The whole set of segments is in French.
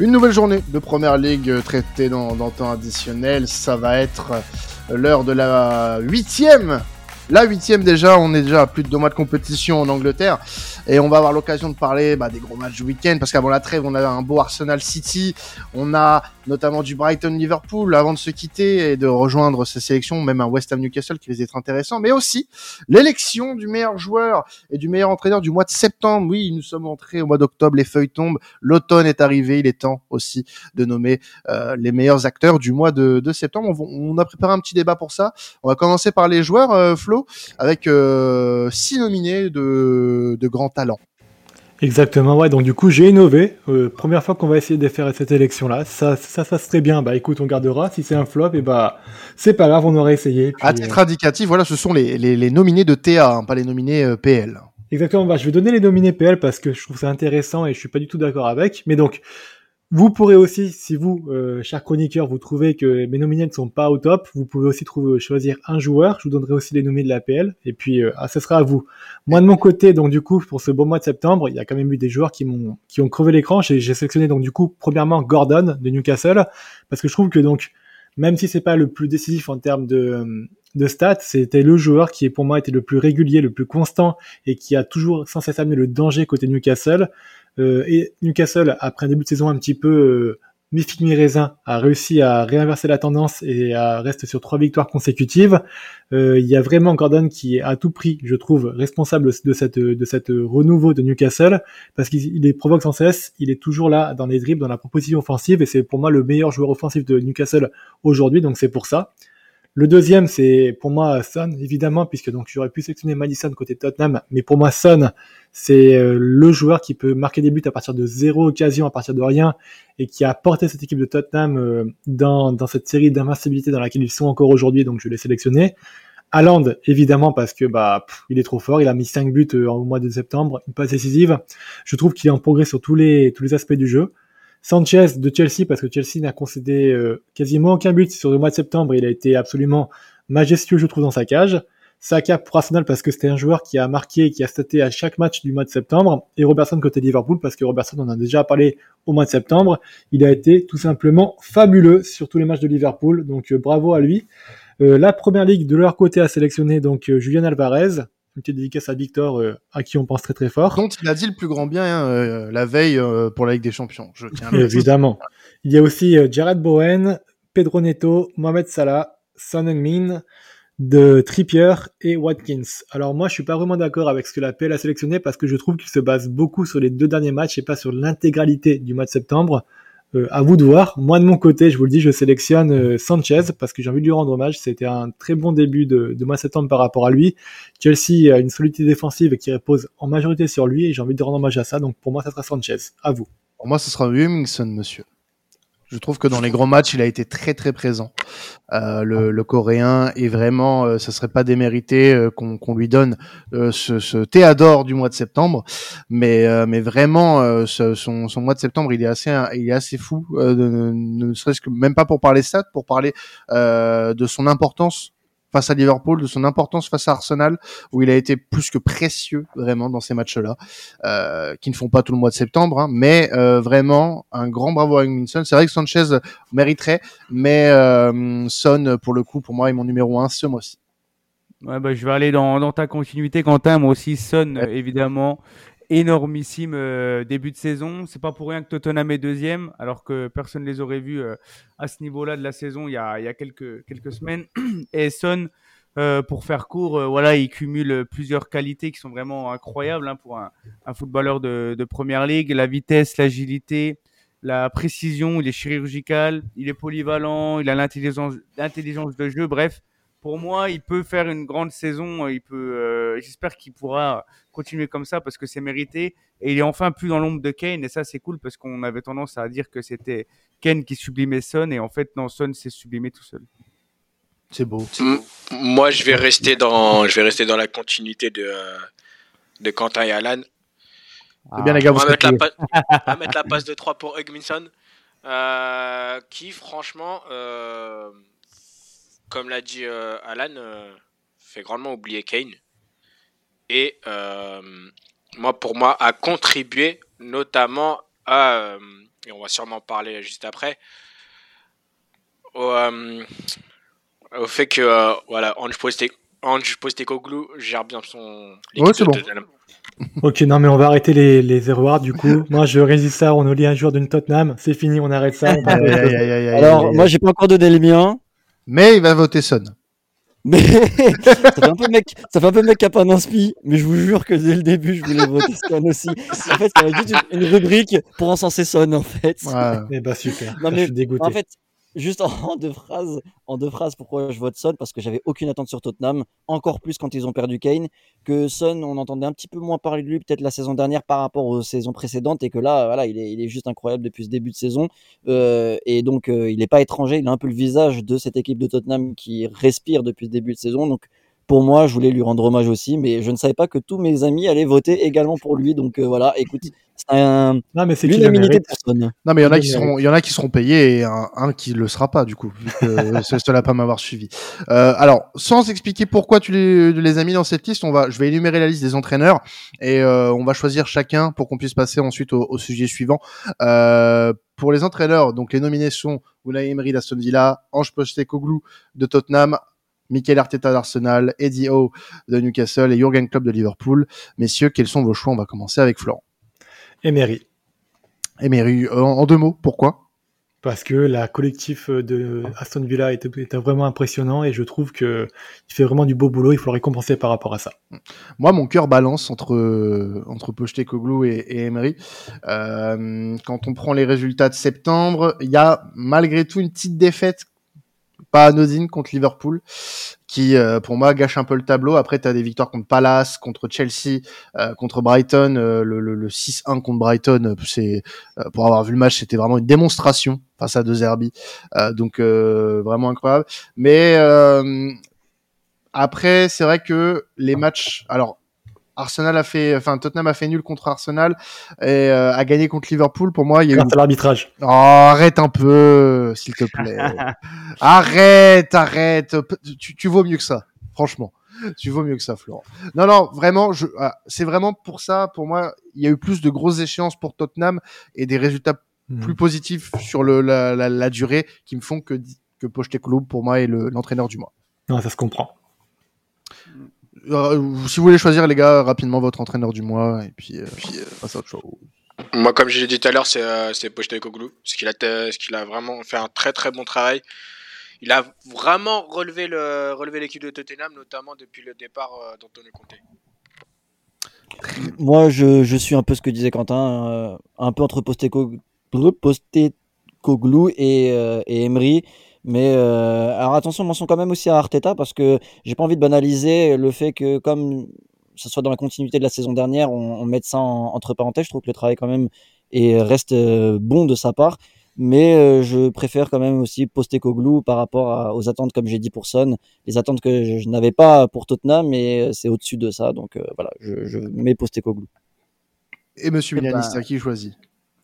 Une nouvelle journée de Première Ligue traitée dans, dans temps additionnel. Ça va être l'heure de la huitième la huitième déjà, on est déjà à plus de deux mois de compétition en Angleterre et on va avoir l'occasion de parler bah, des gros matchs du week-end parce qu'avant la trêve, on a un beau Arsenal City, on a notamment du Brighton Liverpool avant de se quitter et de rejoindre ces sélections, même un West Ham Newcastle qui va être intéressant, mais aussi l'élection du meilleur joueur et du meilleur entraîneur du mois de septembre. Oui, nous sommes entrés au mois d'octobre, les feuilles tombent, l'automne est arrivé, il est temps aussi de nommer euh, les meilleurs acteurs du mois de, septembre. On, a préparé un petit débat pour ça. On va commencer par les joueurs, euh, Flo, avec euh, six nominés de, de grands talents. Exactement, ouais. Donc du coup, j'ai innové. Euh, première fois qu'on va essayer de faire cette élection-là. Ça, ça se passe très bien. Bah écoute, on gardera. Si c'est un flop, et eh bah c'est pas grave, on aurait essayé. à titre euh, indicatif, voilà, ce sont les, les, les nominés de TA, hein, pas les nominés euh, PL. Exactement. Bah je vais donner les nominés PL parce que je trouve ça intéressant et je suis pas du tout d'accord avec. Mais donc, vous pourrez aussi, si vous, euh, chers chroniqueurs, vous trouvez que mes nominés ne sont pas au top, vous pouvez aussi trouver, choisir un joueur. Je vous donnerai aussi les nominés de l'APL. Et puis, euh, ah, ce sera à vous. Moi, de mon côté, donc du coup, pour ce beau mois de septembre, il y a quand même eu des joueurs qui m'ont, qui ont crevé l'écran. J'ai, j'ai sélectionné donc du coup, premièrement, Gordon de Newcastle, parce que je trouve que donc, même si c'est pas le plus décisif en termes de, de stats, c'était le joueur qui, pour moi, était le plus régulier, le plus constant et qui a toujours sans cesse amené le danger côté Newcastle. Euh, et Newcastle, après un début de saison un petit peu euh, mi-figue mi-raisin, a réussi à réinverser la tendance et à rester sur trois victoires consécutives. Euh, il y a vraiment Gordon qui est à tout prix, je trouve, responsable de cette de cette renouveau de Newcastle parce qu'il les provoque sans cesse. Il est toujours là dans les dribbles, dans la proposition offensive et c'est pour moi le meilleur joueur offensif de Newcastle aujourd'hui. Donc c'est pour ça. Le deuxième, c'est pour moi Son, évidemment, puisque donc j'aurais pu sélectionner Madison côté Tottenham, mais pour moi Son, c'est euh, le joueur qui peut marquer des buts à partir de zéro occasion, à partir de rien, et qui a porté cette équipe de Tottenham euh, dans, cette série d'invincibilité dans laquelle ils sont encore aujourd'hui, donc je l'ai sélectionné. Haaland, évidemment, parce que bah il est trop fort, il a mis 5 buts euh, au mois de septembre, une passe décisive. Je trouve qu'il est en progrès sur tous les tous les aspects du jeu. Sanchez de Chelsea, parce que Chelsea n'a concédé euh, quasiment aucun but sur le mois de septembre. Il a été absolument majestueux, je trouve, dans sa cage. Saka pour Arsenal parce que c'était un joueur qui a marqué et qui a staté à chaque match du mois de septembre. Et Robertson côté Liverpool parce que Robertson, on en a déjà parlé au mois de septembre. Il a été tout simplement fabuleux sur tous les matchs de Liverpool. Donc euh, bravo à lui. Euh, la première ligue de leur côté a sélectionné donc Julian Alvarez, une petite dédicace à Victor, euh, à qui on pense très très fort. Dont il a dit le plus grand bien hein, euh, la veille euh, pour la Ligue des Champions. Je tiens Évidemment. Il y a aussi Jared Bowen, Pedro Neto, Mohamed Salah, Son Heung-min, de Trippier et Watkins. Alors moi, je suis pas vraiment d'accord avec ce que la PL a sélectionné parce que je trouve qu'il se base beaucoup sur les deux derniers matchs et pas sur l'intégralité du mois de septembre. Euh, à vous de voir. Moi de mon côté, je vous le dis, je sélectionne euh, Sanchez parce que j'ai envie de lui rendre hommage. C'était un très bon début de, mois septembre par rapport à lui. Chelsea a une solidité défensive qui repose en majorité sur lui et j'ai envie de rendre hommage à ça. Donc pour moi, ça sera Sanchez. À vous. Pour moi, ce sera Wilmingson, monsieur. Je trouve que dans les grands matchs, il a été très très présent. Euh, le, coréen est vraiment, euh, ça serait pas démérité euh, qu'on lui donne euh, ce, ce théadore du mois de septembre, mais mais vraiment son, mois de septembre, il est assez il est assez fou, ne serait-ce que même pas pour parler stats, pour parler de son importance face à Liverpool, de son importance face à Arsenal, où il a été plus que précieux vraiment dans ces matchs-là, euh, qui ne font pas tout le mois de septembre, hein, mais euh, vraiment un grand bravo à Minson. C'est vrai que Sanchez mériterait, mais euh, Son, pour le coup, pour moi, est mon numéro un ce mois-ci. Ouais, bah, je vais aller dans, dans ta continuité, Quentin. Moi aussi, Son, évidemment énormissime euh, début de saison. C'est pas pour rien que Tottenham est deuxième, alors que personne ne les aurait vus euh, à ce niveau-là de la saison il y a, quelques, semaines. Et Son, euh, pour faire court, voilà, il cumule plusieurs qualités qui sont vraiment incroyables hein, pour un, footballeur de, de, première ligue. La vitesse, l'agilité, la précision, il est chirurgical, il est polyvalent, il a l'intelligence de jeu. Bref, pour moi, il peut faire une grande saison. Il peut, euh, j'espère qu'il pourra continuer comme ça parce que c'est mérité. Et il est enfin plus dans l'ombre de Kane. Et ça, c'est cool parce qu'on avait tendance à dire que c'était Kane qui sublimait Son. Et en fait, non, Son s'est sublimé tout seul. C'est beau. Moi, je vais rester dans, je vais rester dans la continuité de, de Quentin et Alan. Ah. bien, les gars, on, va mettre la, on va mettre la passe de 3 pour Hugminson. Euh, qui, franchement, euh, comme l'a dit euh, Alan, euh, fait grandement oublier Kane. Et euh, moi, pour moi, a contribué notamment à, et on va sûrement en parler juste après, au, euh, au fait que euh, voilà, Ange, Poste Ange Postecoglou gère bien son Ouais, c'est bon. Ok, non, mais on va arrêter les, les erreurs du coup. Moi, je résiste ça. On oublie un jour d'une Tottenham. C'est fini, on arrête ça. On va- Aïe, aïe, aïe, aïe, aïe, Alors, moi, j'ai pas encore donné les miens. Mais il va voter Son. Mais ça fait un peu mec, ça fait un peu mec qui a pas d'inspi, mais je vous jure que dès le début, je voulais voter Son aussi. En fait, ça va être juste une, une rubrique pour encenser Son, en fait. Ouais. Eh bah super. Non, je suis dégoûté. En fait, juste en, deux phrases, en deux phrases, pourquoi je vote Son Parce que j'avais aucune attente sur Tottenham, encore plus quand ils ont perdu Kane. Que Son, on entendait un petit peu moins parler de lui peut-être la saison dernière par rapport aux saisons précédentes, et que là, voilà, il est, il est juste incroyable depuis ce début de saison. Euh, et donc, euh, il n'est pas étranger, il a un peu le visage de cette équipe de Tottenham qui respire depuis ce début de saison. Donc, pour moi, je voulais lui rendre hommage aussi, mais je ne savais pas que tous mes amis allaient voter également pour lui. Donc euh, voilà, écoute, c'est un, Non, mais c'est l'unanimité Son. Non, mais il y en a qui seront, il y en a qui seront payés et un, un qui le sera pas, du coup, vu que c'est cela pas m'avoir suivi. Euh, alors, sans expliquer pourquoi tu les, les as mis dans cette liste, on va, je vais énumérer la liste des entraîneurs et euh, on va choisir chacun pour qu'on puisse passer ensuite au, au sujet suivant. Euh, pour les entraîneurs, donc les nominés sont Unai Emery d'Aston Villa, Ange Postecoglou de Tottenham, Mikel Arteta d'Arsenal, Eddie Howe de Newcastle et Jurgen Klopp de Liverpool. Messieurs, quels sont vos choix? On va commencer avec Florent. Emery. Emery, euh, en, en deux mots, pourquoi? Parce que la collectif de Aston Villa était, était vraiment impressionnant et je trouve que il fait vraiment du beau boulot. Il faut le récompenser par rapport à ça. Moi, mon cœur balance entre entre Pochettino et, et Emery. Euh, quand on prend les résultats de septembre, il y a malgré tout une petite défaite, pas anodine contre Liverpool, qui euh, pour moi gâche un peu le tableau. Après, tu as des victoires contre Palace, contre Chelsea, euh, contre Brighton. euh, le, le, le 6-1 contre Brighton, c'est pour avoir vu le match, c'était vraiment une démonstration face à deux. Euh, donc vraiment incroyable. Mais après, c'est vrai que les matchs, alors Arsenal a fait, enfin Tottenham a fait nul contre Arsenal et euh, a gagné contre Liverpool. Pour moi, il y a eu. L'arbitrage. Oh, arrête un peu, s'il te plaît. arrête, arrête. Tu, tu vaux mieux que ça, franchement. Tu vaux mieux que ça, Florent. Non, non, vraiment, je, ah, c'est vraiment pour ça. Pour moi, il y a eu plus de grosses échéances pour Tottenham et des résultats Mhm. plus positifs sur le, la, la, la durée qui me font que que Pochettino pour moi est le- l'entraîneur du mois. Non, ça se comprend. Euh, si vous voulez choisir, les gars, rapidement votre entraîneur du mois, et puis, euh, puis euh, passe à autre chose. Moi, comme je l'ai dit tout à l'heure, c'est euh, c'est Pochettino, parce qu'il a, qu'il a vraiment fait un très très bon travail. Il a vraiment relevé le relevé l'équipe de Tottenham, notamment depuis le départ euh, d'Antonio Conte. Moi, je, je suis un peu ce que disait Quentin, euh, un peu entre Posteco- Postecoglou et, euh, et Emery. Mais euh, alors attention, mention quand même aussi à Arteta parce que j'ai pas envie de banaliser le fait que comme ce soit dans la continuité de la saison dernière, on, on mette ça en- entre parenthèses. Je trouve que le travail quand même est, reste euh, bon de sa part. Mais euh, je préfère quand même aussi Postecoglou par rapport à- aux attentes, comme j'ai dit pour Son, les attentes que je, je n'avais pas pour Tottenham, mais c'est au-dessus de ça. Donc euh, voilà, je, je mets Postecoglou. Et Monsieur Eh ben, c'est à qui choisit?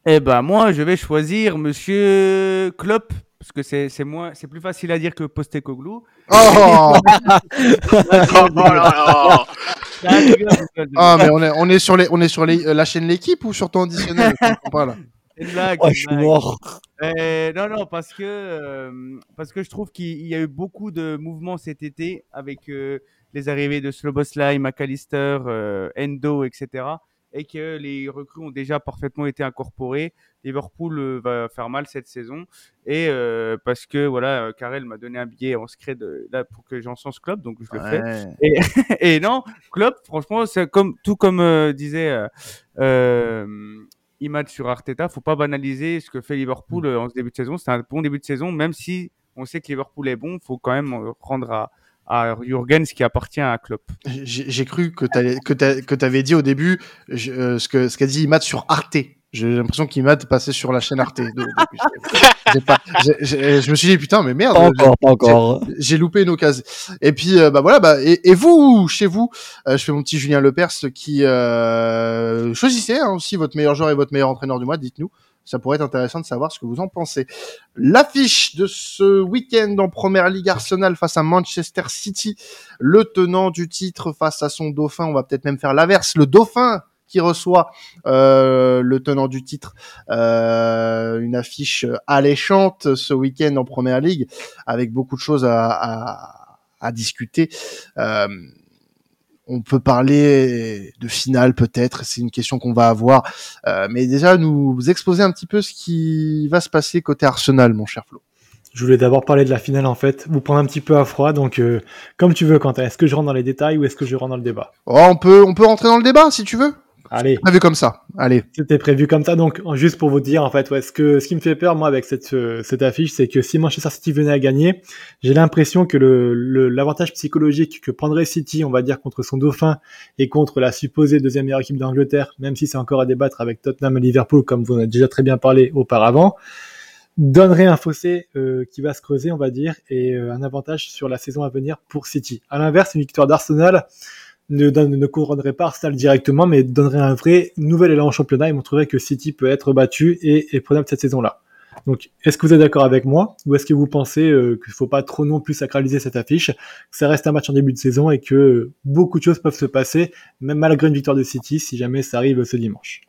Eh ben moi, je vais choisir Monsieur Klopp parce que c'est c'est moins, c'est plus facile à dire que Postecoglou. Oh oh là Ah, mais on est, on est sur, les, on est sur les, euh, la chaîne L'équipe ou sur ton additionnel Je comprends pas, là. C'est une blague, Oh, je suis mort. Euh, non, non, parce que, euh, parce que je trouve qu'il y a eu beaucoup de mouvements cet été avec euh, les arrivées de Sloboslai, McAllister, euh, Endo, etc. Et que les recrues ont déjà parfaitement été incorporées. Liverpool euh, va faire mal cette saison. Et euh, parce que, voilà, euh, Karel m'a donné un billet en secret de, là, pour que j'encense Club, donc je le fais. Et non, Klopp, franchement, c'est comme tout comme euh, disait euh, Imad sur Arteta, faut pas banaliser ce que fait Liverpool euh, en ce début de saison. C'est un bon début de saison, même si on sait que Liverpool est bon, faut quand même rendre à, à Jurgen ce qui appartient à Klopp. J'ai j'ai cru que t'allais- que t'a- que t'avais dit au début je- euh, ce que ce qu'a dit Imad sur Arte. J'ai l'impression qu'Imad passait sur la chaîne Arte. Donc, j'ai- je me suis dit putain mais merde. Pas encore, pas encore. J'ai loupé une occasion. Et puis euh, bah voilà bah et, et vous chez vous, euh, je fais mon petit Julien Lepers qui euh, choisissez hein, aussi votre meilleur joueur et votre meilleur entraîneur du mois. Dites-nous, ça pourrait être intéressant de savoir ce que vous en pensez. L'affiche de ce week-end en Première Ligue Arsenal face à Manchester City, le tenant du titre face à son dauphin. On va peut-être même faire l'inverse. Le dauphin qui reçoit euh, le tenant du titre. Euh, une affiche alléchante ce week-end en Première Ligue, avec beaucoup de choses à, à, à discuter. Euh, on peut parler de finale peut-être, c'est une question qu'on va avoir, euh, mais déjà nous exposer un petit peu ce qui va se passer côté Arsenal, mon cher Flo. Je voulais d'abord parler de la finale en fait, vous prendre un petit peu à froid, donc euh, comme tu veux Quentin, est-ce que je rentre dans les détails ou est-ce que je rentre dans le débat? Oh, on peut on peut rentrer dans le débat si tu veux. Allez. Prévu comme ça. Allez. C'était prévu comme ça. Donc, juste pour vous dire, en fait, ouais, ce que, ce qui me fait peur, moi, avec cette, euh, cette affiche, c'est que si Manchester City venait à gagner, j'ai l'impression que le, l'avantage psychologique que prendrait City, on va dire, contre son dauphin et contre la supposée deuxième meilleure équipe d'Angleterre, même si c'est encore à débattre avec Tottenham et Liverpool, comme vous en avez déjà très bien parlé auparavant, donnerait un fossé euh, qui va se creuser, on va dire, et euh, un avantage sur la saison à venir pour City. À l'inverse, une victoire d'Arsenal, ne, ne couronnerait pas Arsenal directement, mais donnerait un vrai nouvel élan au championnat et montrerait que City peut être battu et est prenable cette saison-là. Donc, est-ce que vous êtes d'accord avec moi ou est-ce que vous pensez euh, qu'il ne faut pas trop non plus sacraliser cette affiche, que ça reste un match en début de saison et que beaucoup de choses peuvent se passer, même malgré une victoire de City, si jamais ça arrive ce dimanche?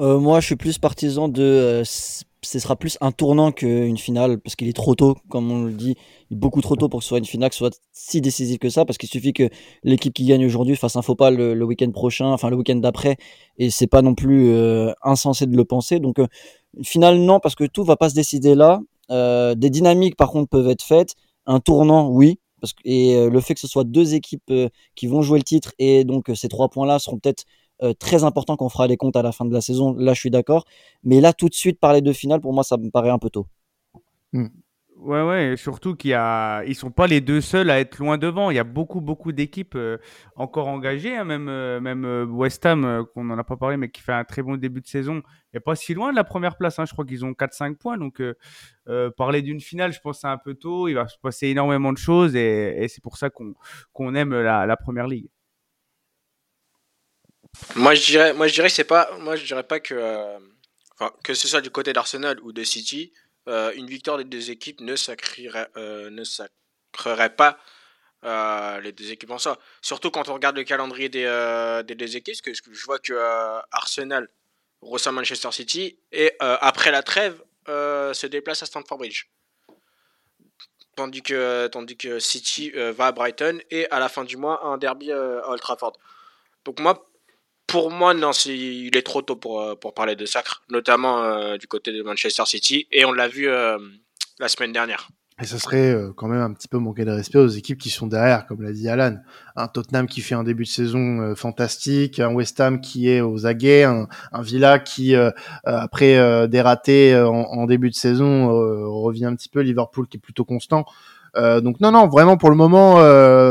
Euh, Moi, je suis plus partisan de euh, ce sera plus un tournant qu'une finale parce qu'il est trop tôt, comme on le dit, beaucoup trop tôt pour que ce soit une finale, soit si décisive que ça, parce qu'il suffit que l'équipe qui gagne aujourd'hui fasse un faux pas le, week-end prochain, enfin le week-end d'après, et c'est pas non plus euh, insensé de le penser. Donc euh, une finale non, parce que tout va pas se décider là. Euh, des dynamiques par contre peuvent être faites. Un tournant, oui, parce que, et le fait que ce soit deux équipes qui vont jouer le titre et donc ces trois points là seront peut-être euh, très important qu'on fera les comptes à la fin de la saison. Là, je suis d'accord. Mais là, tout de suite, parler de finale, pour moi, ça me paraît un peu tôt. Ouais, ouais, surtout qu'ils a... ils sont pas les deux seuls à être loin devant. Il y a beaucoup, beaucoup d'équipes euh, encore engagées, hein, même, euh, même West Ham, qu'on n'en a pas parlé, mais qui fait un très bon début de saison. N'est pas si loin de la première place. Hein. Je crois qu'ils ont 4-5 points. Donc, parler d'une finale, je pense c'est un peu tôt. Il va se passer énormément de choses et, c'est pour ça qu'on aime la, la première ligue. Moi je dirais, moi je dirais pas, moi je dirais pas que, euh, que ce soit du côté d'Arsenal ou de City, euh, une victoire des deux équipes ne sacrerait, euh, sacrerait pas les deux équipes en soi. Surtout quand on regarde le calendrier des, des deux équipes, parce que je vois que Arsenal reçoit Manchester City et après la trêve se déplace à Stamford Bridge. Tandis que, tandis que City va à Brighton et à la fin du mois un derby à Old Trafford. Donc moi, pour moi, non, il est trop tôt pour, euh, pour parler de sacre, notamment euh, du côté de Manchester City, et on l'a vu euh, la semaine dernière. Et ce serait quand même un petit peu manquer de respect aux équipes qui sont derrière, comme l'a dit Alan. Un Tottenham qui fait un début de saison fantastique, un West Ham qui est aux aguets, un, Villa qui, après des ratés en, en, début de saison, revient un petit peu, Liverpool qui est plutôt constant. donc non, non, vraiment pour le moment,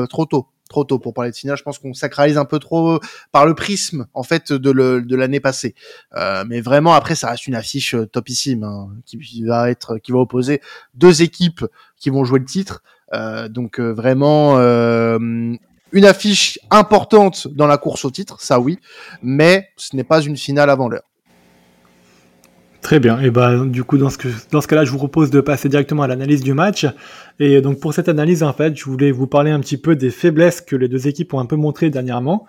trop tôt trop tôt pour parler de finale. Je pense qu'on sacralise un peu trop par le prisme en fait de, l'année passée. Euh, mais vraiment après, ça reste une affiche euh, topissime hein, qui va être, qui va opposer deux équipes qui vont jouer le titre. Euh, donc euh, vraiment euh, une affiche importante dans la course au titre, ça oui, mais ce n'est pas une finale avant l'heure. Très bien. Et ben du coup dans ce dans ce cas-là, je vous propose de passer directement à l'analyse du match. Et donc pour cette analyse en fait, je voulais vous parler un petit peu des faiblesses que les deux équipes ont un peu montrées dernièrement.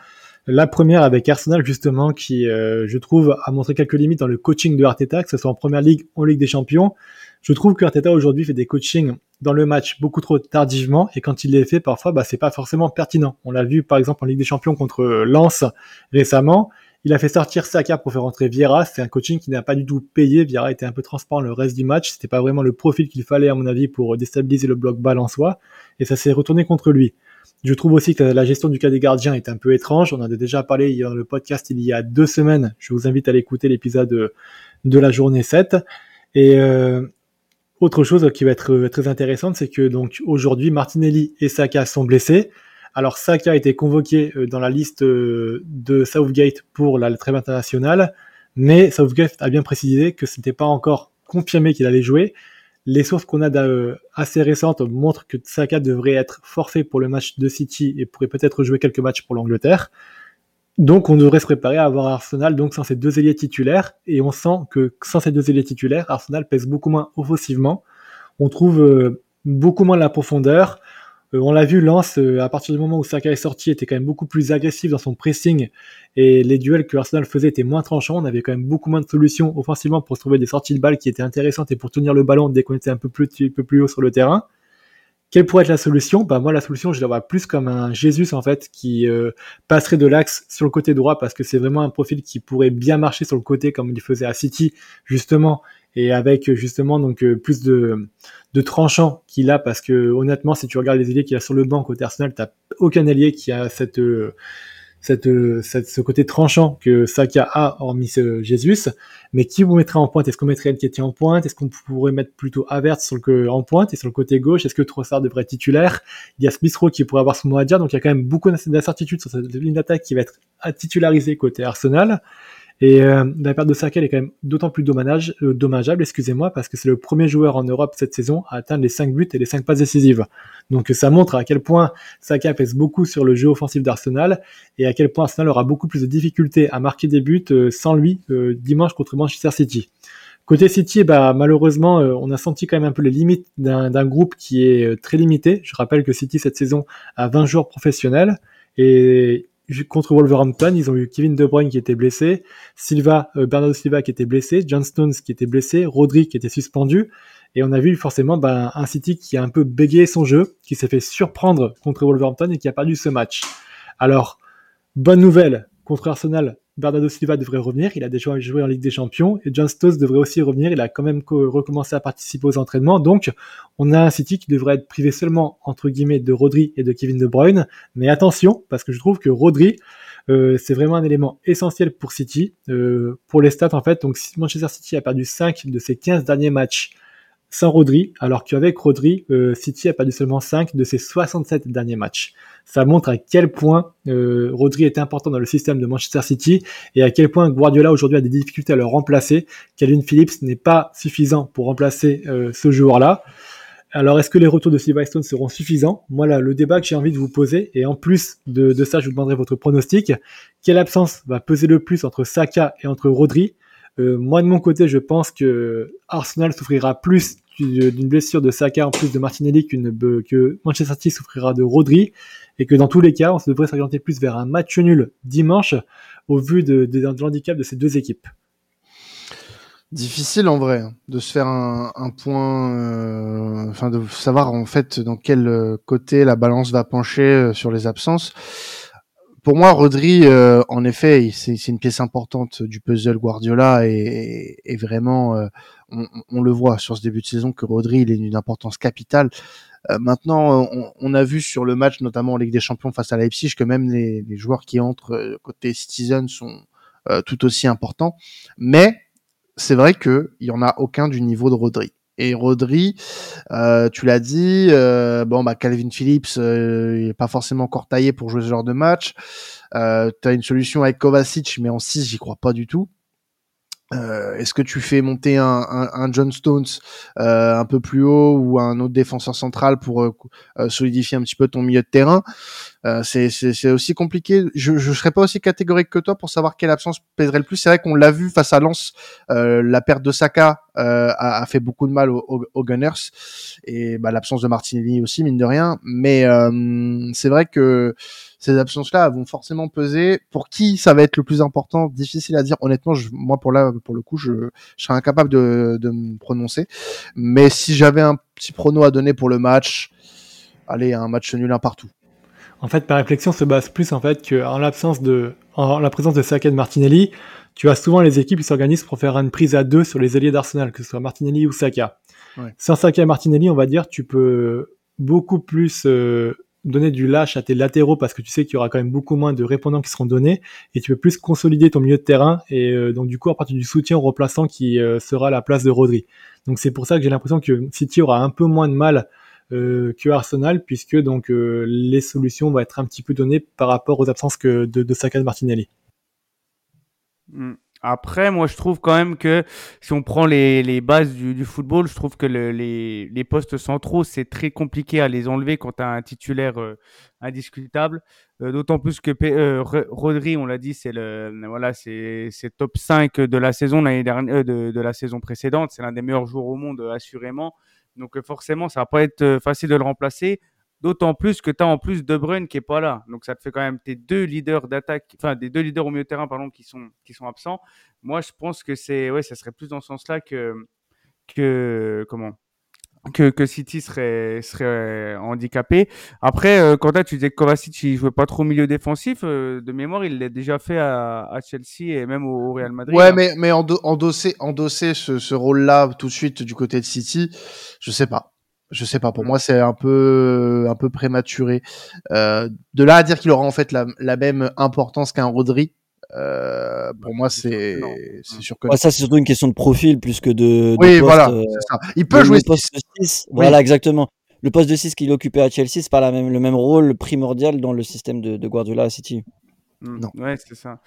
La première avec Arsenal justement qui euh, je trouve a montré quelques limites dans le coaching de Arteta, que ce soit en Première Ligue, en Ligue des Champions. Je trouve que Arteta aujourd'hui fait des coachings dans le match beaucoup trop tardivement et quand il les fait parfois bah c'est pas forcément pertinent. On l'a vu par exemple en Ligue des Champions contre Lens récemment il a fait sortir Saka pour faire rentrer Vieira. C'est un coaching qui n'a pas du tout payé. Vieira était un peu transparent le reste du match. C'était pas vraiment le profil qu'il fallait, à mon avis, pour déstabiliser le bloc soi. Et ça s'est retourné contre lui. Je trouve aussi que la gestion du cas des gardiens est un peu étrange. On en a déjà parlé dans le podcast il y a deux semaines. Je vous invite à l'écouter l'épisode de, la journée 7. Et euh, autre chose qui va être très intéressante, c'est que donc aujourd'hui Martinelli et Saka sont blessés. Alors Saka a été convoqué euh, dans la liste euh, de Southgate pour la trêve internationale, mais Southgate a bien précisé que ce n'était pas encore confirmé qu'il allait jouer. Les sources qu'on a euh, assez récentes montrent que Saka devrait être forfait pour le match de City et pourrait peut-être jouer quelques matchs pour l'Angleterre. Donc on devrait se préparer à avoir Arsenal donc sans ces deux ailiers titulaires et on sent que sans ces deux ailiers titulaires, Arsenal pèse beaucoup moins offensivement. On trouve beaucoup moins la profondeur Euh, on l'a vu, Lens, euh, à partir du moment où Saka est sorti, était quand même beaucoup plus agressif dans son pressing et les duels que Arsenal faisait étaient moins tranchants. On avait quand même beaucoup moins de solutions offensivement pour trouver des sorties de balles qui étaient intéressantes et pour tenir le ballon dès qu'on était un peu plus, un peu plus haut sur le terrain. Quelle pourrait être la solution? Bah moi la solution je la vois plus comme un Jésus en fait qui euh, passerait de l'axe sur le côté droit parce que c'est vraiment un profil qui pourrait bien marcher sur le côté comme il faisait à City justement et avec justement donc euh, plus de de tranchant qu'il a parce que honnêtement si tu regardes les ailiers qu'il a sur le banc côté Arsenal t'as aucun allié qui a cette euh, cette, ce côté tranchant que Saka a hormis ce Jésus. Mais qui vous mettrait en pointe? Est-ce qu'on mettrait Nketiah en pointe? Est-ce qu'on pourrait mettre plutôt Avert sur le, en pointe et sur le côté gauche? Est-ce que Trossard devrait être titulaire? Il y a Smith qui pourrait avoir son mot à dire. Donc il y a quand même beaucoup d'incertitudes sur cette ligne d'attaque qui va être titularisée côté Arsenal. Et euh, la perte de Saka est quand même d'autant plus euh, dommageable, excusez-moi, parce que c'est le premier joueur en Europe cette saison à atteindre les 5 buts et les 5 passes décisives. Donc ça montre à quel point Saka pèse beaucoup sur le jeu offensif d'Arsenal et à quel point Arsenal aura beaucoup plus de difficultés à marquer des buts euh, sans lui euh, dimanche contre Manchester City. Côté City, bah, malheureusement, on a senti quand même un peu les limites d'un groupe qui est très limité. Je rappelle que City cette saison a 20 joueurs professionnels et contre Wolverhampton, ils ont eu Kevin De Bruyne qui était blessé, Silva, euh, Bernardo Silva qui était blessé, John Stones qui était blessé, Rodri qui était suspendu, et on a vu forcément ben, un City qui a un peu bégayé son jeu, qui s'est fait surprendre contre Wolverhampton et qui a perdu ce match. Alors, bonne nouvelle contre Arsenal, Bernardo Silva devrait revenir, il a déjà joué en Ligue des Champions, et John Stones devrait aussi revenir, il a quand même recommencé à participer aux entraînements, donc on a un City qui devrait être privé seulement, entre guillemets, de Rodri et de Kevin De Bruyne, mais attention, parce que je trouve que Rodri, euh, c'est vraiment un élément essentiel pour City, euh, pour les stats en fait, donc Manchester City a perdu 5 de ses 15 derniers matchs sans Rodri, alors qu'avec Rodri, euh, City a perdu seulement 5 de ses 67 derniers matchs. Ça montre à quel point euh, Rodri est important dans le système de Manchester City et à quel point Guardiola aujourd'hui a des difficultés à le remplacer. Calvin Phillips n'est pas suffisant pour remplacer euh, ce joueur-là. Alors, est-ce que les retours de Steve Stone seront suffisants? Moi, là, le débat que j'ai envie de vous poser, et en plus de, de, ça, je vous demanderai votre pronostic. Quelle absence va peser le plus entre Saka et entre Rodri? Euh, moi de mon côté, je pense que Arsenal souffrira plus d'une blessure de Saka en plus de Martinelli que Manchester City souffrira de Rodri et que dans tous les cas, on se devrait s'orienter plus vers un match nul dimanche au vu de, l'handicap de ces deux équipes. Difficile en vrai hein, de se faire un, point, euh, de savoir en fait dans quel côté la balance va pencher euh, sur les absences pour moi, Rodri, euh, en effet, c'est une pièce importante du puzzle Guardiola et, et vraiment, euh, on, on, le voit sur ce début de saison que Rodri, il est d'une importance capitale. Euh, maintenant, on, on, a vu sur le match, notamment en Ligue des Champions face à Leipzig, que même les, les joueurs qui entrent côté Citizen sont tout aussi importants. Mais c'est vrai qu'il y en a aucun du niveau de Rodri et Rodri, euh, tu l'as dit, euh, bon bah Calvin Phillips, euh, pas forcément encore taillé pour jouer ce genre de match. Euh, tu une solution avec Kovacic, mais en 6, j'y crois pas du tout. Euh, est-ce que tu fais monter un, un, un John Stones euh, un peu plus haut ou un autre défenseur central pour euh, euh, solidifier un petit peu ton milieu de terrain? C'est aussi compliqué. Je ne serais pas aussi catégorique que toi pour savoir quelle absence pèserait le plus. C'est vrai qu'on l'a vu face à Lens, la perte de Saka a, a, fait beaucoup de mal aux, aux, Gunners et bah, l'absence de Martinelli aussi mine de rien. Mais c'est vrai que ces absences-là vont forcément peser. Pour qui ça va être le plus important Difficile à dire. Honnêtement, je, moi pour là, pour le coup, je, je serais incapable de, de me prononcer. Mais si j'avais un petit prono à donner pour le match, allez, un match nul un partout. En fait, ma réflexion se base plus en fait que en l'absence de, en la présence de Saka et de Martinelli, tu as souvent les équipes qui s'organisent pour faire une prise à deux sur les alliés d'Arsenal, que ce soit Martinelli ou Saka. Ouais. Sans Saka et Martinelli, on va dire, tu peux beaucoup plus euh, donner du lâche à tes latéraux parce que tu sais qu'il y aura quand même beaucoup moins de répondants qui seront donnés et tu peux plus consolider ton milieu de terrain et euh, donc du coup à partir du soutien au remplaçant qui euh, sera la place de Rodri. Donc c'est pour ça que j'ai l'impression que City aura un peu moins de mal euh, que Arsenal puisque donc les solutions vont être un petit peu données par rapport aux absences que de, de Saka de Martinelli. Mm. Après, moi, je trouve quand même que si on prend les, les bases du, du, football, je trouve que le, les, les postes centraux, c'est très compliqué à les enlever quand tu as un titulaire euh, indiscutable. Euh, D'autant plus que euh, Rodri, on l'a dit, c'est le voilà, c'est top 5 de la saison l'année dernière, euh, de, de, la saison précédente. C'est l'un des meilleurs joueurs au monde, assurément. Donc forcément, ça va pas être facile de le remplacer. D'autant plus que tu as en plus De Bruyne qui est pas là. Donc ça te fait quand même tes deux leaders d'attaque, enfin des deux leaders au milieu de terrain pardon qui sont qui sont absents. Moi je pense que c'est ouais, ça serait plus dans ce sens-là que que comment que, que City serait serait handicapé. Après euh, quand tu disais que Kovacic il jouait pas trop au milieu défensif euh, de mémoire, il l'a déjà fait à, à, Chelsea et même au, Real Madrid. Ouais, hein. mais mais endosser endosser ce, ce rôle-là tout de suite du côté de City, je sais pas. Je sais pas. Pour moi, c'est un peu un peu prématuré. Euh, de là à dire qu'il aura en fait la, la même importance qu'un Rodri, euh, pour moi, c'est c'est sûr que ouais, ça c'est surtout une question de profil plus que de. oui, voilà. Euh, ça. Il peut jouer le poste 6. Voilà, exactement. Le poste de 6 qu'il occupait à Chelsea, c'est pas la même, le même rôle primordial dans le système de, de Guardiola à City. Mmh. Non. Ouais, c'est ça.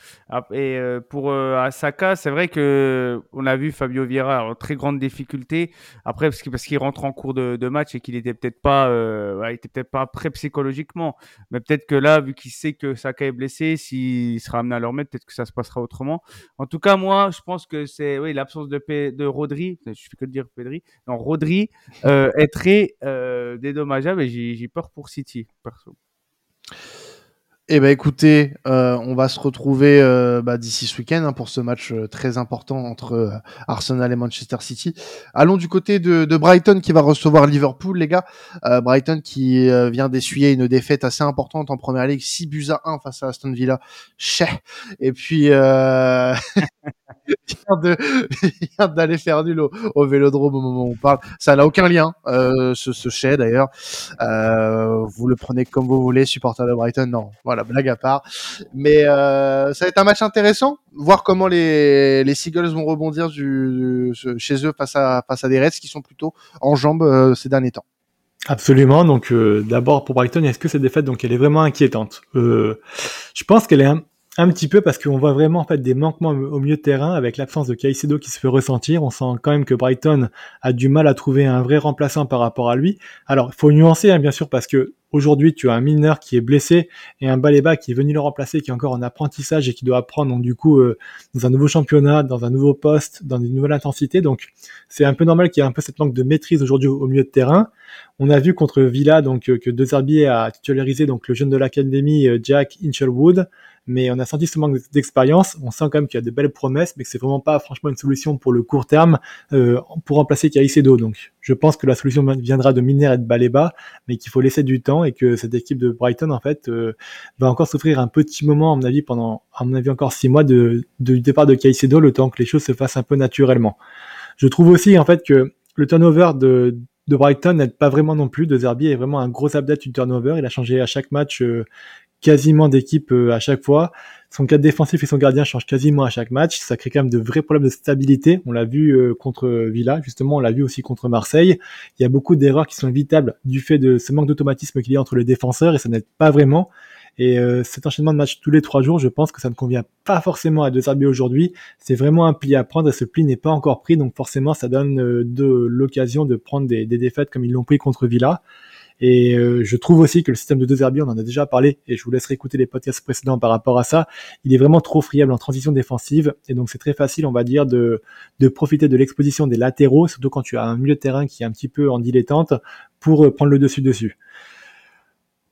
Et euh, pour euh, Asaka, c'est vrai que on a vu Fabio Vieira en très grande difficulté. Après, parce qu'il parce rentre en cours de, de match et qu'il était peut-être pas, euh, ouais, il était peut-être pas prêt psychologiquement. Mais peut-être que là, vu qu'il sait que Saka est blessé, s'il sera amené à le remettre, peut-être que ça se passera autrement. En tout cas, moi, je pense que c'est, oui, l'absence de P de Rodri. Je fais que de dire Pedri. Non, Rodri euh, est très euh, dédommageable et j'ai peur pour City, perso. Eh ben écoutez, euh, on va se retrouver euh, bah, d'ici ce week-end hein, pour ce match euh, très important entre euh, Arsenal et Manchester City. Allons du côté de, de, Brighton qui va recevoir Liverpool, les gars. Euh, Brighton qui vient d'essuyer une défaite assez importante en Première Ligue, 6 buts à 1 face à Aston Villa. Chais. Et puis vient d'aller faire nul au, au, Vélodrome au moment où on parle. Ça n'a aucun lien, ce, ce chais d'ailleurs. vous le prenez comme vous voulez, supporter de Brighton, non. Voilà blague à part. Mais euh, ça va être un match intéressant, voir comment les, les Seagulls vont rebondir du, chez eux face à, face à des Reds qui sont plutôt en jambes euh, ces derniers temps. Absolument. Donc euh, d'abord pour Brighton, est-ce que cette défaite donc elle est vraiment inquiétante? Je pense qu'elle est un, un petit peu parce qu'on voit vraiment en fait des manquements au milieu de terrain avec l'absence de Caicedo qui se fait ressentir. On sent quand même que Brighton a du mal à trouver un vrai remplaçant par rapport à lui. Alors il faut nuancer hein, bien sûr parce que aujourd'hui tu as un mineur qui est blessé et un Baléba qui est venu le remplacer qui est encore en apprentissage et qui doit apprendre donc du coup euh, dans un nouveau championnat, dans un nouveau poste, dans une nouvelle intensité. Donc c'est un peu normal qu'il y ait un peu cette manque de maîtrise aujourd'hui au, milieu de terrain. On a vu contre Villa donc euh, que De Zerbi a titularisé donc le jeune de l'académie euh, Jack Inchelwood mais on a senti ce manque d'expérience. On sent quand même qu'il y a de belles promesses, mais que c'est vraiment pas franchement une solution pour le court terme euh, pour remplacer Caicedo. Donc, je pense que la solution viendra de Miner et de Baleba, mais qu'il faut laisser du temps et que cette équipe de Brighton en fait euh, va encore souffrir un petit moment, à mon avis, pendant à mon avis encore six mois de, du départ de Caicedo, le temps que les choses se fassent un peu naturellement. Je trouve aussi en fait que le turnover de de Brighton n'aide pas vraiment non plus. De Zerbi est vraiment un gros update du turnover. Il a changé à chaque match euh, quasiment d'équipe euh, à chaque fois. Son cadre défensif et son gardien changent quasiment à chaque match. Ça crée quand même de vrais problèmes de stabilité. On l'a vu euh, contre Villa, justement, on l'a vu aussi contre Marseille. Il y a beaucoup d'erreurs qui sont évitables du fait de ce manque d'automatisme qu'il y a entre les défenseurs et ça n'aide pas vraiment. Et euh, cet enchaînement de matchs tous les trois jours, je pense que ça ne convient pas forcément à De Zerbi aujourd'hui. C'est vraiment un pli à prendre et ce pli n'est pas encore pris, donc forcément ça donne de l'occasion de prendre des défaites comme ils l'ont pris contre Villa. Et euh, je trouve aussi que le système de deux herbiers, on en a déjà parlé, et je vous laisserai écouter les podcasts précédents par rapport à ça, il est vraiment trop friable en transition défensive, et donc c'est très facile, on va dire, de, de profiter de l'exposition des latéraux, surtout quand tu as un milieu de terrain qui est un petit peu en dilettante, pour euh, prendre le dessus dessus.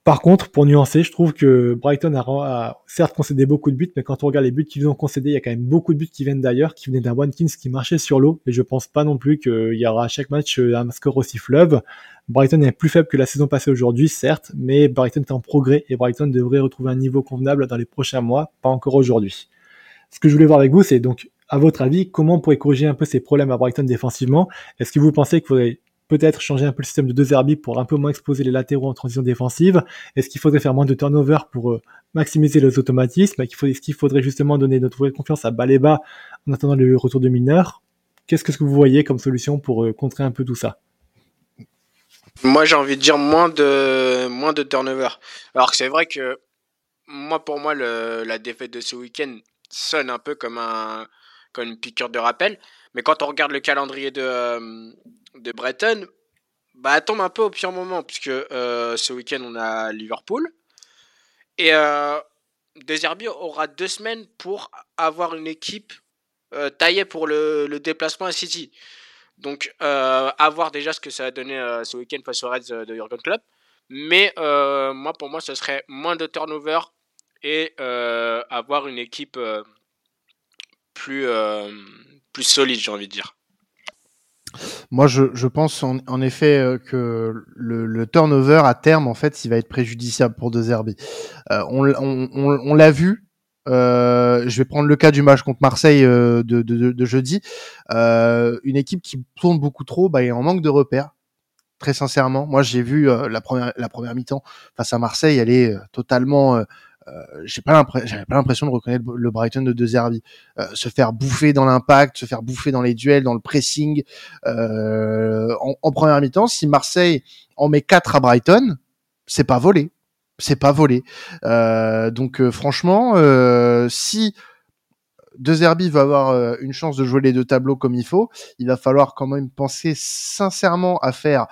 Par contre, pour nuancer, je trouve que Brighton a, certes concédé beaucoup de buts, mais quand on regarde les buts qu'ils ont concédés, il y a quand même beaucoup de buts qui viennent d'ailleurs, qui venaient d'un Watkins qui marchait sur l'eau, et je pense pas non plus qu'il y aura à chaque match euh, un score aussi fleuve. Brighton est plus faible que la saison passée aujourd'hui, certes, mais Brighton est en progrès et Brighton devrait retrouver un niveau convenable dans les prochains mois, pas encore aujourd'hui. Ce que je voulais voir avec vous, c'est donc, à votre avis, comment on pourrait corriger un peu ces problèmes à Brighton défensivement? Est-ce que vous pensez qu'il faudrait peut-être changer un peu le système de deux herbies pour un peu moins exposer les latéraux en transition défensive Est-ce qu'il faudrait faire moins de turnover pour euh, maximiser les automatismes? Est-ce qu'il faudrait justement donner notre vraie confiance à Baléba en attendant le retour de mineurs Qu'est-ce que vous voyez comme solution pour euh, contrer un peu tout ça? Moi, j'ai envie de dire moins de, moins de turnover. Alors que c'est vrai que moi, pour moi, la défaite de ce week-end sonne un peu comme, un, comme une piqûre de rappel. Mais quand on regarde le calendrier de, euh, de Breton, bah, elle tombe un peu au pire moment, puisque euh, ce week-end, on a Liverpool. Et euh, Deserbi aura deux semaines pour avoir une équipe euh, taillée pour le, le, déplacement à City. Donc, euh, à voir déjà ce que ça va donner ce week-end face aux Reds de Jurgen Klopp. Mais moi, pour moi, ce serait moins de turnover et avoir une équipe plus, plus solide, j'ai envie de dire. Moi, je, je pense en, en effet euh, que le, le, turnover à terme, en fait, il va être préjudiciable pour De Zerbi. Euh, on on, l'a vu. Euh, je vais prendre le cas du match contre Marseille euh, de, de, de, jeudi. Euh, une équipe qui tourne beaucoup trop, bah, est en manque de repères. Très sincèrement, moi j'ai vu la première la première mi-temps face à Marseille, elle est totalement euh, j'ai pas j'avais pas l'impression de reconnaître le Brighton de De Zerbi. Euh, se faire bouffer dans l'impact, se faire bouffer dans les duels, dans le pressing. Euh, en, en, première mi-temps, si Marseille en met 4 à Brighton, c'est pas volé. C'est pas volé. donc franchement, si De Zerbi va avoir une chance de jouer les deux tableaux comme il faut, il va falloir quand même penser sincèrement à faire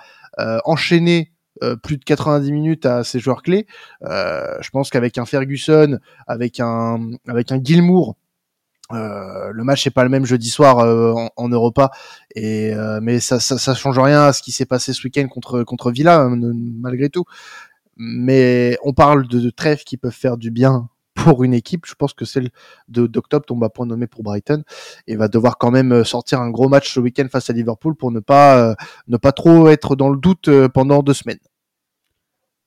enchaîner euh, plus de 90 minutes à ses joueurs clés. Euh, je pense qu'avec un Ferguson, avec un avec un Gilmour, euh, le match n'est pas le même jeudi soir en, en, Europa, et mais ça, ça, change rien à ce qui s'est passé ce week-end contre contre Villa hein, malgré tout. Mais on parle de, de qui peuvent faire du bien pour une équipe. Je pense que celle de d'octobre tombe à point nommé pour Brighton et va devoir quand même sortir un gros match ce week-end face à Liverpool pour ne pas ne pas trop être dans le doute pendant deux semaines.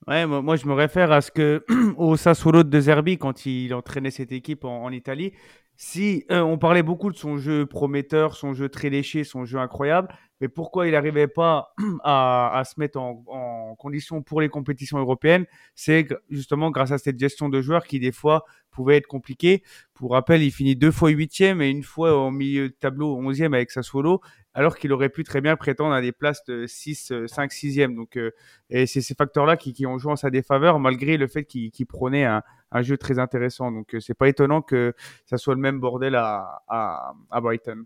Ouais, moi, je me réfère à ce que au Sassuolo de Zerbi quand il entraînait cette équipe en, Italie. Si euh, on parlait beaucoup de son jeu prometteur, son jeu très léché, son jeu incroyable, mais pourquoi il n'arrivait pas à, se mettre en, condition pour les compétitions européennes C'est justement grâce à cette gestion de joueurs qui des fois pouvait être compliquée. Pour rappel, il finit deux fois huitième et une fois au milieu de tableau onzième avec Sassuolo alors qu'il aurait pu très bien prétendre à des places de 6, 5, 6e. Donc, euh, et c'est ces facteurs-là qui, ont joué en sa défaveur, malgré le fait qu'il qu prônait un, jeu très intéressant. Donc, euh, c'est pas étonnant que ça soit le même bordel à, à, Brighton.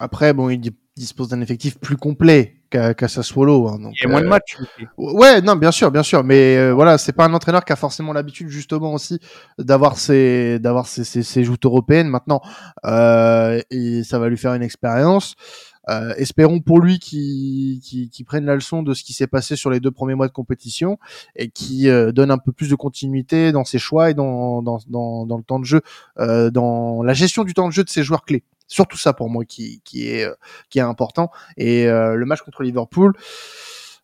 Après, bon, il dispose d'un effectif plus complet qu'à qu Sassuolo. Hein, donc, il y a moins de euh, matchs. Ouais, non, bien sûr, bien sûr, mais euh, voilà, c'est pas un entraîneur qui a forcément l'habitude justement aussi d'avoir ses d'avoir ses, ses, ses, joutes européennes. Maintenant, euh, et ça va lui faire une expérience. Euh, espérons pour lui qu'il qu prenne la leçon de ce qui s'est passé sur les deux premiers mois de compétition et qui euh, donne un peu plus de continuité dans ses choix et dans, dans, dans, dans le temps de jeu, euh, dans la gestion du temps de jeu de ses joueurs clés. Surtout ça pour moi qui, qui, est, euh, qui est important. Et euh, le match contre Liverpool,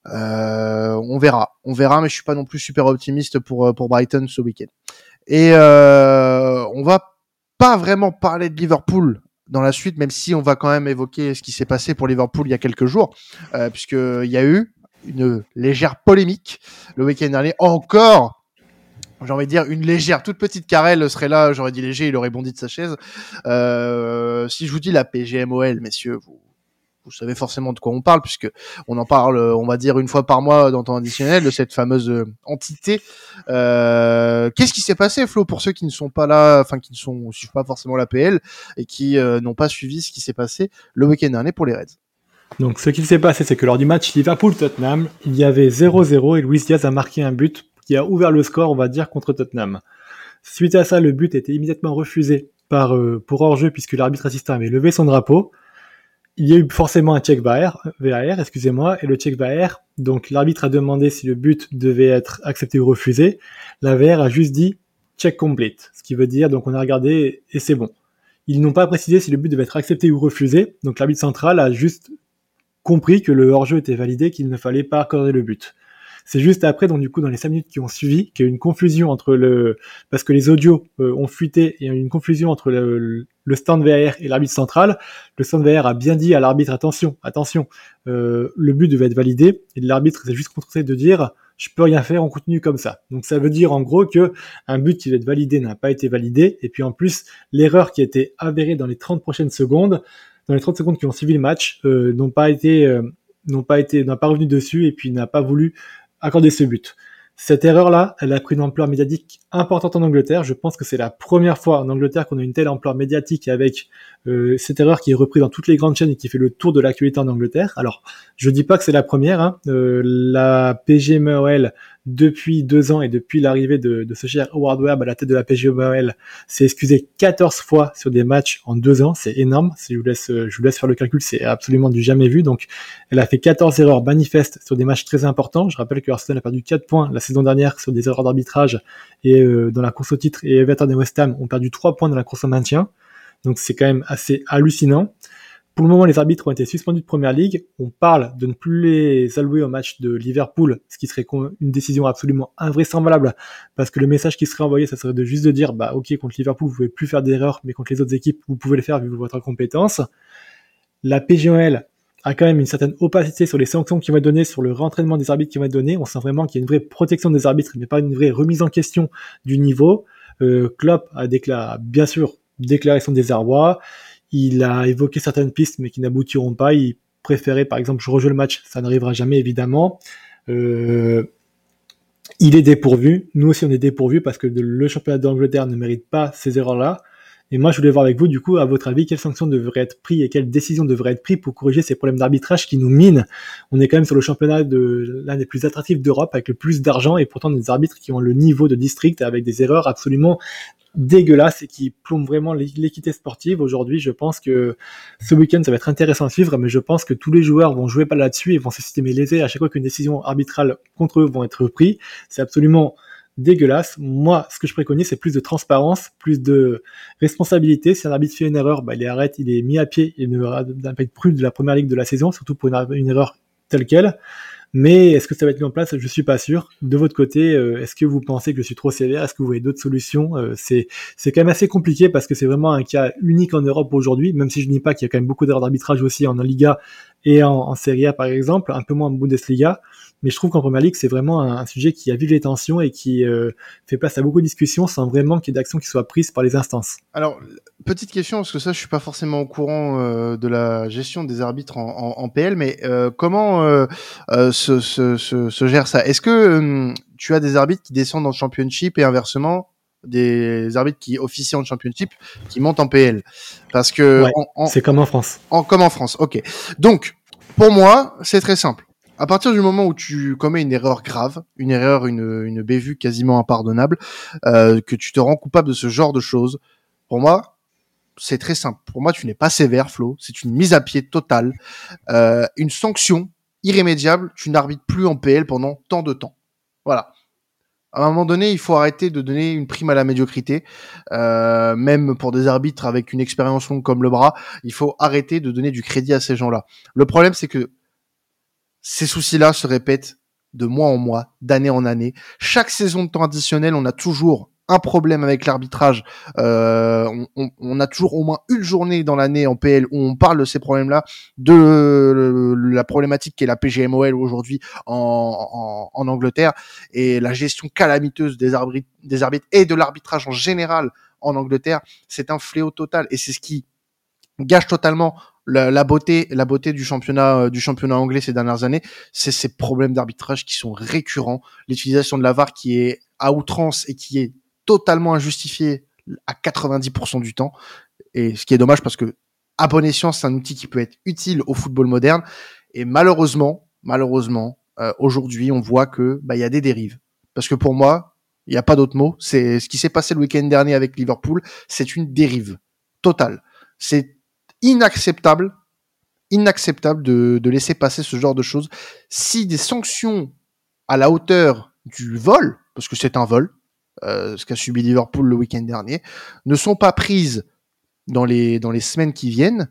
on verra. On verra, mais je suis pas non plus super optimiste pour, pour Brighton ce week-end. Et on va pas vraiment parler de Liverpool dans la suite, même si on va quand même évoquer ce qui s'est passé pour Liverpool il y a quelques jours, euh, puisqu'il y a eu une légère polémique le week-end dernier. Encore, j'ai envie de dire, une légère, toute petite carrelle serait là, j'aurais dit léger, il aurait bondi de sa chaise. Euh, si je vous dis la PGMOL, messieurs, vous, vous savez forcément de quoi on parle puisque on en parle, on va dire une fois par mois dans temps additionnel de cette fameuse euh, entité. Euh, Qu'est-ce qui s'est passé, Flo, pour ceux qui ne sont pas là, enfin qui ne sont suivent pas forcément l'APL et qui euh, n'ont pas suivi ce qui s'est passé le week-end dernier pour les Reds? Donc ce qui s'est passé, c'est que lors du match Liverpool-Tottenham, il y avait 0-0 et Luis Diaz a marqué un but qui a ouvert le score, on va dire, contre Tottenham. Suite à ça, le but été immédiatement refusé euh, pour hors-jeu puisque l'arbitre assistant avait levé son drapeau il y a eu forcément un check VAR, VAR excusez-moi, et le check VAR, donc l'arbitre a demandé si le but devait être accepté ou refusé. La VAR a juste dit check complete, ce qui veut dire donc on a regardé et c'est bon. Ils n'ont pas précisé si le but devait être accepté ou refusé, donc l'arbitre central a juste compris que le hors-jeu était validé, qu'il ne fallait pas accorder le but. C'est juste après, donc du coup, dans les cinq minutes qui ont suivi, qu'il y a eu une confusion entre le, parce que les audios euh, ont fuité, il y a eu une confusion entre le, le stand VR et l'arbitre central. Le stand VR a bien dit à l'arbitre attention, attention, euh, le but devait être validé, et l'arbitre s'est juste contenté de dire je peux rien faire, on continue comme ça. Donc ça veut dire en gros que un but qui devait être validé n'a pas été validé, et puis en plus l'erreur qui a été avérée dans les 30 prochaines secondes, dans les 30 secondes qui ont suivi le match, euh, n'ont pas été euh, n'ont pas été n'a pas revenu dessus et puis n'a pas voulu accorder ce but. Cette erreur-là, elle a pris une ampleur médiatique importante en Angleterre. Je pense que c'est la première fois en Angleterre qu'on a une telle ampleur médiatique avec euh, cette erreur qui est reprise dans toutes les grandes chaînes et qui fait le tour de l'actualité en Angleterre. Alors, je dis pas que c'est la première. Hein. Euh, la PGMOL depuis deux ans et depuis l'arrivée de, de, ce cher Howard Webb à la tête de la PGMOL, s'est excusé 14 fois sur des matchs en deux ans. C'est énorme. Si je vous laisse, je vous laisse faire le calcul, c'est absolument du jamais vu. Donc, elle a fait 14 erreurs manifestes sur des matchs très importants. Je rappelle que Arsenal a perdu 4 points la saison dernière sur des erreurs d'arbitrage et euh, dans la course au titre et Everton et West Ham ont perdu 3 points dans la course au maintien. Donc, c'est quand même assez hallucinant. Pour le moment, les arbitres ont été suspendus de Première Ligue. On parle de ne plus les allouer au match de Liverpool, ce qui serait une décision absolument invraisemblable, parce que le message qui serait envoyé, ça serait de juste de dire, bah ok, contre Liverpool, vous pouvez plus faire d'erreurs, mais contre les autres équipes, vous pouvez le faire vu votre compétence. La PGOL a quand même une certaine opacité sur les sanctions qui vont être données, sur le rentraînement des arbitres qui vont être. On sent vraiment qu'il y a une vraie protection des arbitres, mais pas une vraie remise en question du niveau. Euh, Klopp a déclaré, bien sûr, déclaré son désarroi. Il a évoqué certaines pistes, mais qui n'aboutiront pas. Il préférait, par exemple, je rejouer le match. Ça n'arrivera jamais, évidemment. Euh, il est dépourvu. Nous aussi, on est dépourvu parce que le championnat d'Angleterre ne mérite pas ces erreurs-là. Et moi, je voulais voir avec vous, du coup, à votre avis, quelles sanctions devraient être prises et quelles décisions devraient être prises pour corriger ces problèmes d'arbitrage qui nous minent. On est quand même sur le championnat de l'un des plus attractifs d'Europe avec le plus d'argent et pourtant des arbitres qui ont le niveau de district avec des erreurs absolument dégueulasse et qui plombe vraiment l'équité sportive. Aujourd'hui, je pense que ce week-end, ça va être intéressant à suivre, mais je pense que tous les joueurs vont jouer pas là-dessus et vont se systémer lésés à chaque fois qu'une décision arbitrale contre eux vont être prise. C'est absolument dégueulasse. Moi, ce que je préconise, c'est plus de transparence, plus de responsabilité. Si un arbitre fait une erreur, bah, il est arrête, il est mis à pied, il ne être plus de la première ligue de la saison, surtout pour une erreur telle quelle. Mais est-ce que ça va être mis en place? Je suis pas sûr. De votre côté, euh, est-ce que vous pensez que je suis trop sévère? Est-ce que vous voyez d'autres solutions? Euh, C'est c'est quand même assez compliqué parce que c'est vraiment un cas unique en Europe aujourd'hui. Même si je ne dis pas qu'il y a quand même beaucoup d'erreurs d'arbitrage aussi en Liga et en Serie A par exemple, un peu moins en Bundesliga. Mais je trouve qu'en Première Ligue, c'est vraiment un, sujet qui avive les tensions et qui euh, fait place à beaucoup de discussions sans vraiment qu'il y ait d'actions qui soient prises par les instances. Alors, petite question, parce que ça, je suis pas forcément au courant euh, de la gestion des arbitres en, en, en PL, mais euh, comment euh, euh, se, se, se, se, gère ça? Est-ce que hum, tu as des arbitres qui descendent en Championship et inversement des arbitres qui officient en championship qui montent en PL parce que ouais, c'est comme en France. En comme en France ok. Donc pour moi c'est très simple à partir du moment où tu commets une erreur grave, une erreur, une, une bévue quasiment impardonnable, euh, que tu te rends coupable de ce genre de choses, pour moi, c'est très simple. Pour moi, tu n'es pas sévère, Flo. C'est une mise à pied totale, euh, une sanction irrémédiable. Tu n'arbitres plus en PL pendant tant de temps. Voilà. À un moment donné, il faut arrêter de donner une prime à la médiocrité, euh, même pour des arbitres avec une expérience longue comme le bras. Il faut arrêter de donner du crédit à ces gens-là. Le problème, c'est que ces soucis-là se répètent de mois en mois, d'année en année. Chaque saison de temps additionnel, on a toujours un problème avec l'arbitrage. Euh, on, on, on, a toujours au moins une journée dans l'année en PL où on parle de ces problèmes-là, de la problématique qui est la PGMOL aujourd'hui en, en, en, Angleterre et la gestion calamiteuse des arbitres, des arbitres et de l'arbitrage en général en Angleterre. C'est un fléau total et c'est ce qui gâche totalement la, beauté, euh, du championnat anglais ces dernières années, c'est ces problèmes d'arbitrage qui sont récurrents, l'utilisation de la VAR qui est à outrance et qui est totalement injustifiée à 90% du temps. Et ce qui est dommage parce que à bon escient, c'est un outil qui peut être utile au football moderne. Et malheureusement, malheureusement, euh, aujourd'hui, on voit que bah y a des dérives. Parce que pour moi, il n'y a pas d'autre mot. C'est ce qui s'est passé le week-end dernier avec Liverpool, c'est une dérive totale. C'est inacceptable, inacceptable de, laisser passer ce genre de choses. Si des sanctions à la hauteur du vol, parce que c'est un vol, euh, ce qu'a subi Liverpool le week-end dernier, ne sont pas prises dans les, semaines qui viennent,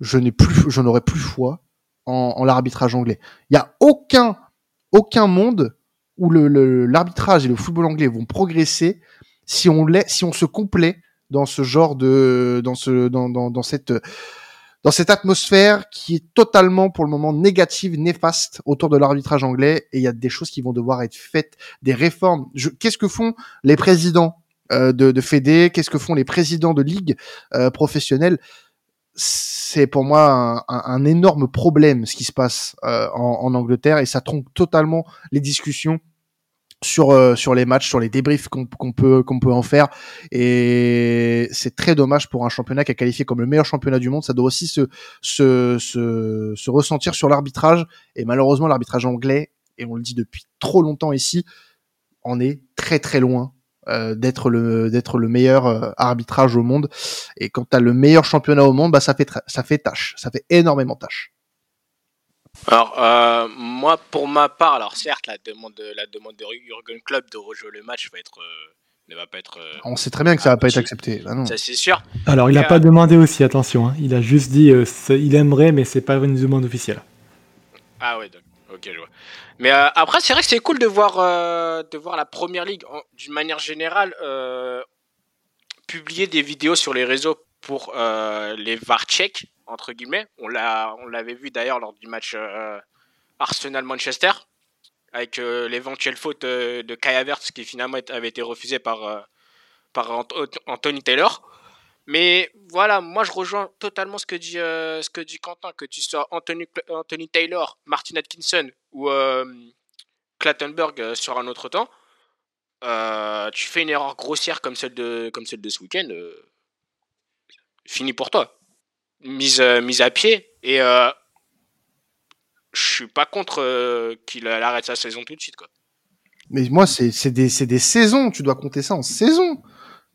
je n'ai plus, je n'aurai plus foi en, l'arbitrage anglais. Il n'y a aucun, aucun monde où l'arbitrage et le football anglais vont progresser si on, si on se complaît dans ce genre de dans ce dans, dans, dans cette dans cette atmosphère qui est totalement pour le moment négative, néfaste autour de l'arbitrage anglais. Et il y a des choses qui vont devoir être faites, des réformes. Qu'est-ce que font les présidents euh, de, de Fédé? Qu'est-ce que font les présidents de ligues euh, professionnelles C'est pour moi un, un, un, énorme problème ce qui se passe euh, en, en, Angleterre. Et ça trompe totalement les discussions sur euh, sur les matchs, sur les débriefs qu'on peut qu'on peut en faire. Et c'est très dommage pour un championnat qui a qualifié comme le meilleur championnat du monde. Ça doit aussi se se se, se ressentir sur l'arbitrage. Et malheureusement, l'arbitrage anglais et on le dit depuis trop longtemps ici, on est très très loin euh, d'être le d'être le meilleur euh, arbitrage au monde. Et quand tu as le meilleur championnat au monde, bah ça fait ça fait tâche, ça fait énormément tâche. Alors euh, moi, pour ma part, alors certes la demande de, la demande de Jurgen Klopp de rejouer le match va être ne va pas être. On sait très bien que ça va pas être accepté. Bah ça c'est sûr. Alors il n'a pas demandé aussi, attention. Hein. Il a juste dit il aimerait, mais c'est pas une demande officielle. Ah ouais, ok, je vois. Mais euh, après, c'est vrai que c'est cool de voir, euh, de voir la première ligue, d'une manière générale, euh, publier des vidéos sur les réseaux pour les VAR entre guillemets. On l'avait vu d'ailleurs lors du match Arsenal-Manchester, avec l'éventuelle faute de Kai Havertz qui finalement avait été refusée par, par Anthony Taylor. Mais voilà, moi je rejoins totalement ce que dit, euh, ce que dit Quentin, que tu sois Anthony, Anthony Taylor, Martin Atkinson ou euh, Clattenburg euh, sur un autre temps. tu fais une erreur grossière comme celle de, comme celle de ce week-end, fini pour toi. Mise, mise à pied. Et je suis pas contre qu'il arrête sa saison tout de suite. Quoi. Mais moi, c'est des, des saisons, tu dois compter ça en saison.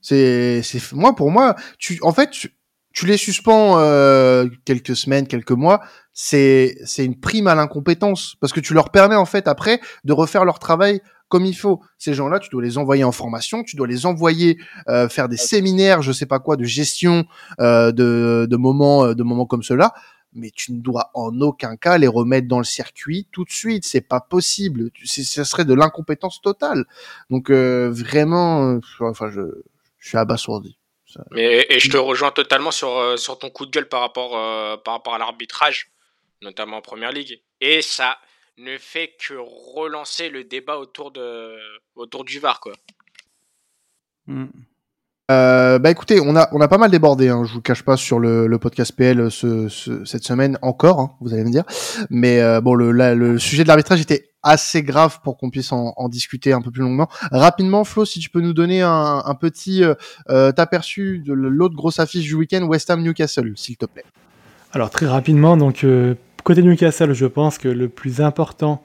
C'est, moi pour moi, tu, en fait, tu, les suspends euh, quelques semaines, quelques mois. C'est, c'est une prime à l'incompétence parce que tu leur permets en fait après de refaire leur travail comme il faut. Ces gens-là, tu dois les envoyer en formation, tu dois les envoyer euh, faire des séminaires, je sais pas quoi, de gestion euh, de, de moments, euh, de moments comme cela. Mais tu ne dois en aucun cas les remettre dans le circuit tout de suite. C'est pas possible. Ce serait de l'incompétence totale. Donc euh, vraiment, enfin je je suis abasourdi. Mais, et je te rejoins totalement sur, sur ton coup de gueule par rapport, euh, par rapport à l'arbitrage, notamment en première ligue. Et ça ne fait que relancer le débat autour, de, autour du VAR. Quoi. Hmm. Euh, bah écoutez, on a on a pas mal débordé. Hein, je vous cache pas sur le, le podcast PL ce, cette semaine encore. Hein, vous allez me dire. Mais euh, bon, le, le sujet de l'arbitrage était assez grave pour qu'on puisse en, en, discuter un peu plus longuement. Rapidement, Flo, si tu peux nous donner un, un petit euh, euh aperçu de l'autre grosse affiche du week-end, West Ham Newcastle, s'il te plaît. Alors très rapidement, donc côté Newcastle, je pense que le plus important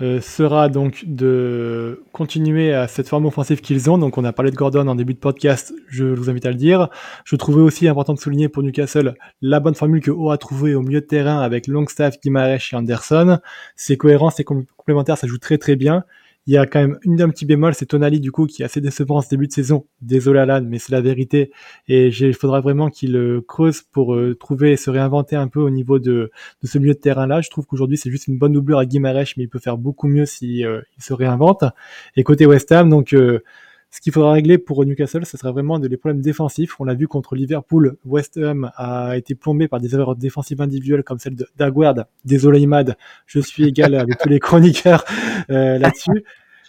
euh, sera donc de continuer à cette forme offensive qu'ils ont. Donc on a parlé de Gordon en début de podcast, je vous invite à le dire. Je trouvais aussi important de souligner pour Newcastle la bonne formule que O a trouvée au milieu de terrain avec Longstaff, Guimaraes et Anderson. C'est cohérent, c'est complémentaire, ça joue très très bien. Il y a quand même une, un petit bémol, c'est Tonali du coup qui est assez décevant en ce début de saison. Désolé Alan, mais c'est la vérité. Et il faudra vraiment qu'il euh, creuse pour euh, trouver et se réinventer un peu au niveau de, de ce milieu de terrain-là. Je trouve qu'aujourd'hui c'est juste une bonne doublure à Guimarães, mais il peut faire beaucoup mieux s'il si, euh, se réinvente. Et côté West Ham, donc ce qu'il faudra régler pour Newcastle, ce sera vraiment des problèmes défensifs. On l'a vu contre Liverpool, West Ham a été plombé par des erreurs défensives individuelles comme celle d'Aguerd. Désolé Imad, je suis égal avec tous les chroniqueurs euh, là-dessus.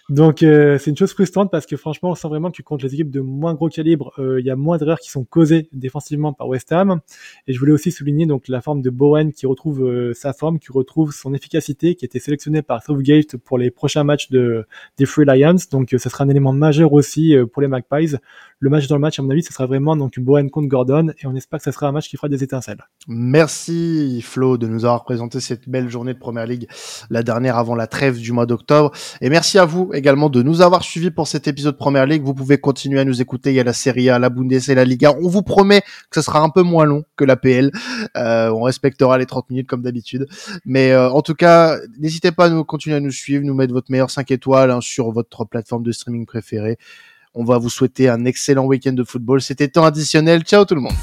Donc euh, c'est une chose frustrante parce que franchement on sent vraiment que comptes les équipes de moins gros calibre, euh, il y a moins d'erreurs qui sont causées défensivement par West Ham. Et je voulais aussi souligner donc la forme de Bowen qui retrouve euh, sa forme, qui retrouve son efficacité, qui été sélectionné par Southgate pour les prochains matchs de, des Free Lions. Donc ce sera un élément majeur aussi pour les Magpies. Le match dans le match à mon avis ce sera vraiment donc Bowen contre Gordon et on espère que ce sera un match qui fera des étincelles. Merci Flo de nous avoir présenté cette belle journée de Première Ligue, la dernière avant la trêve du mois d'octobre. Et merci à vous également de nous avoir suivis pour cet épisode Première Ligue. Vous pouvez continuer à nous écouter. Il y a la Serie A, la Bundes et la Liga. On vous promet que ce sera un peu moins long que la PL. Euh, on respectera les 30 minutes comme d'habitude. Mais euh, en tout cas, n'hésitez pas à nous continuer à nous suivre, nous mettre votre meilleur 5 étoiles hein, sur votre plateforme de streaming préférée. On va vous souhaiter un excellent week-end de football. C'était temps additionnel. Ciao tout le monde.